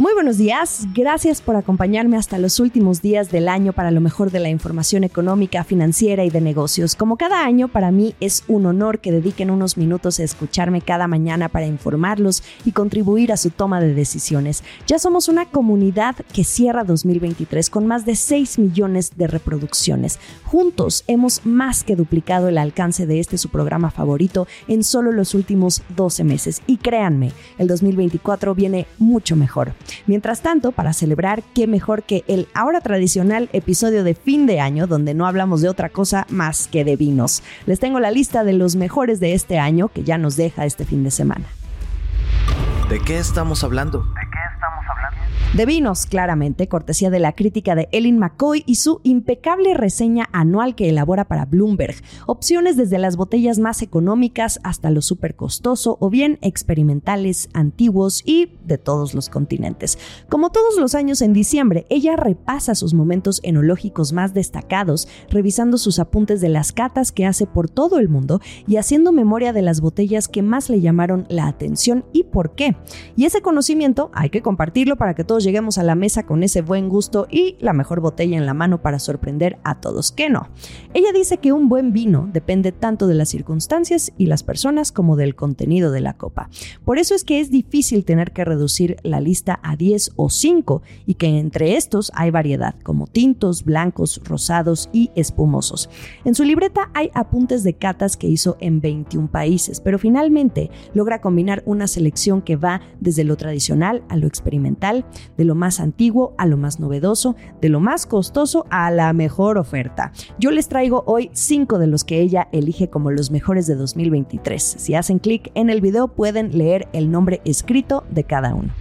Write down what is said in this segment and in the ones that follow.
Muy buenos días, gracias por acompañarme hasta los últimos días del año para lo mejor de la información económica, financiera y de negocios. Como cada año, para mí es un honor que dediquen unos minutos a escucharme cada mañana para informarlos y contribuir a su toma de decisiones. Ya somos una comunidad que cierra 2023 con más de 6 millones de reproducciones. Juntos hemos más que duplicado el alcance de este su programa favorito en solo los últimos 12 meses. Y créanme, el 2024 viene mucho mejor. Mientras tanto, para celebrar, qué mejor que el ahora tradicional episodio de fin de año, donde no hablamos de otra cosa más que de vinos. Les tengo la lista de los mejores de este año que ya nos deja este fin de semana. ¿De qué estamos hablando? De vinos, claramente, cortesía de la crítica de Ellen McCoy y su impecable reseña anual que elabora para Bloomberg. Opciones desde las botellas más económicas hasta lo súper costoso o bien experimentales, antiguos y de todos los continentes. Como todos los años en diciembre, ella repasa sus momentos enológicos más destacados, revisando sus apuntes de las catas que hace por todo el mundo y haciendo memoria de las botellas que más le llamaron la atención y por qué. Y ese conocimiento hay que compartirlo para que todos lleguemos a la mesa con ese buen gusto y la mejor botella en la mano para sorprender a todos. Que no. Ella dice que un buen vino depende tanto de las circunstancias y las personas como del contenido de la copa. Por eso es que es difícil tener que reducir la lista a 10 o 5 y que entre estos hay variedad, como tintos, blancos, rosados y espumosos. En su libreta hay apuntes de catas que hizo en 21 países, pero finalmente logra combinar una selección que va desde lo tradicional a lo experimental, de lo más antiguo a lo más novedoso, de lo más costoso a la mejor oferta. Yo les traigo hoy cinco de los que ella elige como los mejores de 2023. Si hacen clic en el video pueden leer el nombre escrito de cada uno.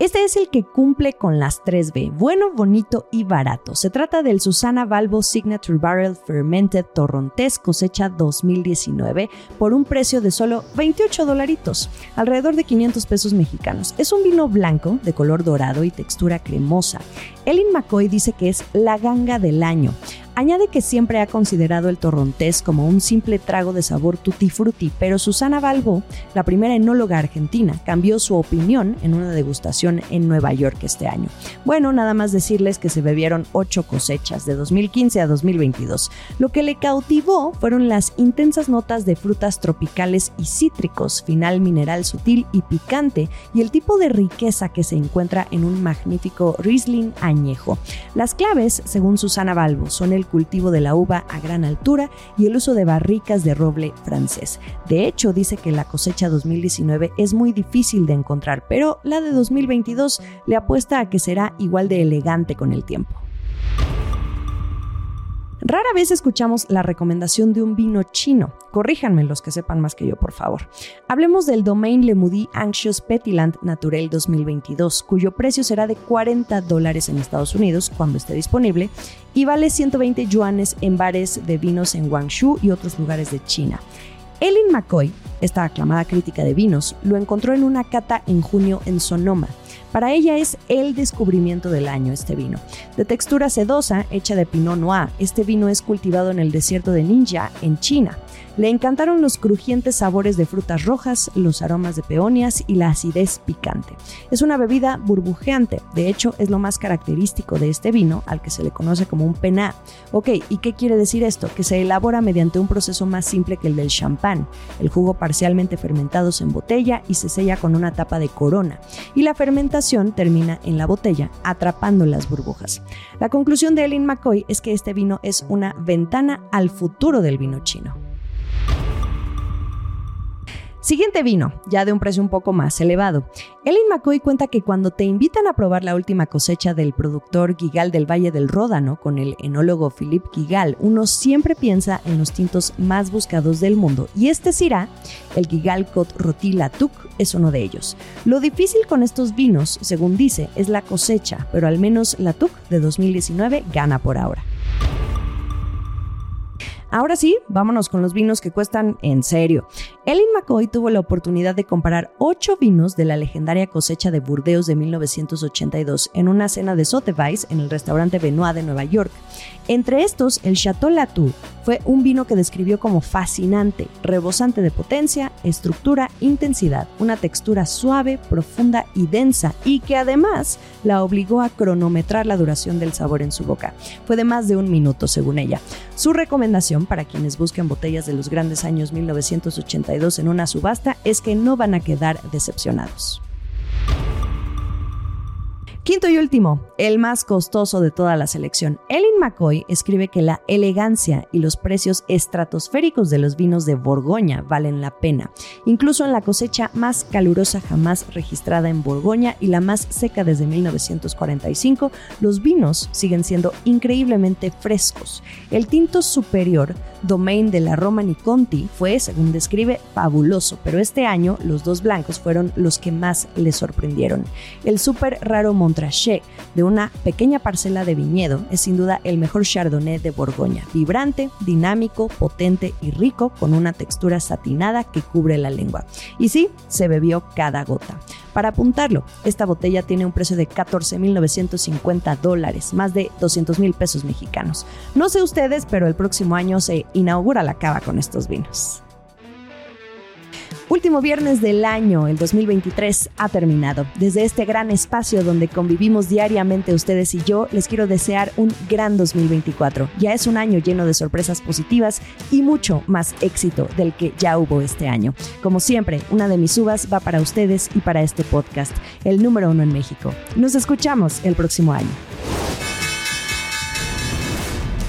Este es el que cumple con las 3B, bueno, bonito y barato. Se trata del Susana Valvo Signature Barrel Fermented Torrontés cosecha 2019 por un precio de solo 28 dolaritos, alrededor de 500 pesos mexicanos. Es un vino blanco de color dorado y textura cremosa. Ellen McCoy dice que es la ganga del año. Añade que siempre ha considerado el torrontés como un simple trago de sabor tutti frutti, pero Susana Balbo, la primera enóloga argentina, cambió su opinión en una degustación en Nueva York este año. Bueno, nada más decirles que se bebieron ocho cosechas de 2015 a 2022. Lo que le cautivó fueron las intensas notas de frutas tropicales y cítricos, final mineral sutil y picante, y el tipo de riqueza que se encuentra en un magnífico Riesling añejo. Las claves, según Susana Balbo, son el cultivo de la uva a gran altura y el uso de barricas de roble francés. De hecho, dice que la cosecha 2019 es muy difícil de encontrar, pero la de 2022 le apuesta a que será igual de elegante con el tiempo. Rara vez escuchamos la recomendación de un vino chino. Corríjanme los que sepan más que yo, por favor. Hablemos del Domain Le Moody Anxious Petiland Naturel 2022, cuyo precio será de 40 dólares en Estados Unidos cuando esté disponible y vale 120 yuanes en bares de vinos en Guangzhou y otros lugares de China. Ellen McCoy, esta aclamada crítica de vinos, lo encontró en una cata en junio en Sonoma para ella es el descubrimiento del año este vino. De textura sedosa, hecha de Pinot Noir, este vino es cultivado en el desierto de Ninja, en China. Le encantaron los crujientes sabores de frutas rojas, los aromas de peonias y la acidez picante. Es una bebida burbujeante, de hecho es lo más característico de este vino, al que se le conoce como un penat. Ok, ¿y qué quiere decir esto? Que se elabora mediante un proceso más simple que el del champán. El jugo parcialmente fermentado se embotella y se sella con una tapa de corona. Y la fermentación termina en la botella, atrapando las burbujas. La conclusión de Ellen McCoy es que este vino es una ventana al futuro del vino chino. Siguiente vino, ya de un precio un poco más elevado. Ellen McCoy cuenta que cuando te invitan a probar la última cosecha del productor Gigal del Valle del Ródano con el enólogo Philippe Gigal, uno siempre piensa en los tintos más buscados del mundo y este Syrah, el Gigal Cot Roti Latuc, es uno de ellos. Lo difícil con estos vinos, según dice, es la cosecha, pero al menos Latuc de 2019 gana por ahora. Ahora sí, vámonos con los vinos que cuestan en serio. Ellen McCoy tuvo la oportunidad de comparar ocho vinos de la legendaria cosecha de Burdeos de 1982 en una cena de Sotheby's en el restaurante Benoit de Nueva York. Entre estos, el Chateau Latour fue un vino que describió como fascinante, rebosante de potencia, estructura, intensidad, una textura suave, profunda y densa, y que además la obligó a cronometrar la duración del sabor en su boca. Fue de más de un minuto, según ella. Su recomendación para quienes busquen botellas de los grandes años 1982 en una subasta es que no van a quedar decepcionados. Quinto y último, el más costoso de toda la selección. Ellen McCoy escribe que la elegancia y los precios estratosféricos de los vinos de Borgoña valen la pena, incluso en la cosecha más calurosa jamás registrada en Borgoña y la más seca desde 1945, los vinos siguen siendo increíblemente frescos. El tinto superior, Domain de la Romani Conti, fue, según describe, fabuloso, pero este año los dos blancos fueron los que más le sorprendieron. El súper raro De una pequeña parcela de viñedo es sin duda el mejor Chardonnay de Borgoña, vibrante, dinámico, potente y rico, con una textura satinada que cubre la lengua. Y sí, se bebió cada gota. Para apuntarlo, esta botella tiene un precio de 14.950 dólares, más de 200 mil pesos mexicanos. No sé ustedes, pero el próximo año se inaugura la cava con estos vinos. Último viernes del año, el 2023 ha terminado. Desde este gran espacio donde convivimos diariamente ustedes y yo, les quiero desear un gran 2024. Ya es un año lleno de sorpresas positivas y mucho más éxito del que ya hubo este año. Como siempre, una de mis uvas va para ustedes y para este podcast, el número uno en México. Nos escuchamos el próximo año.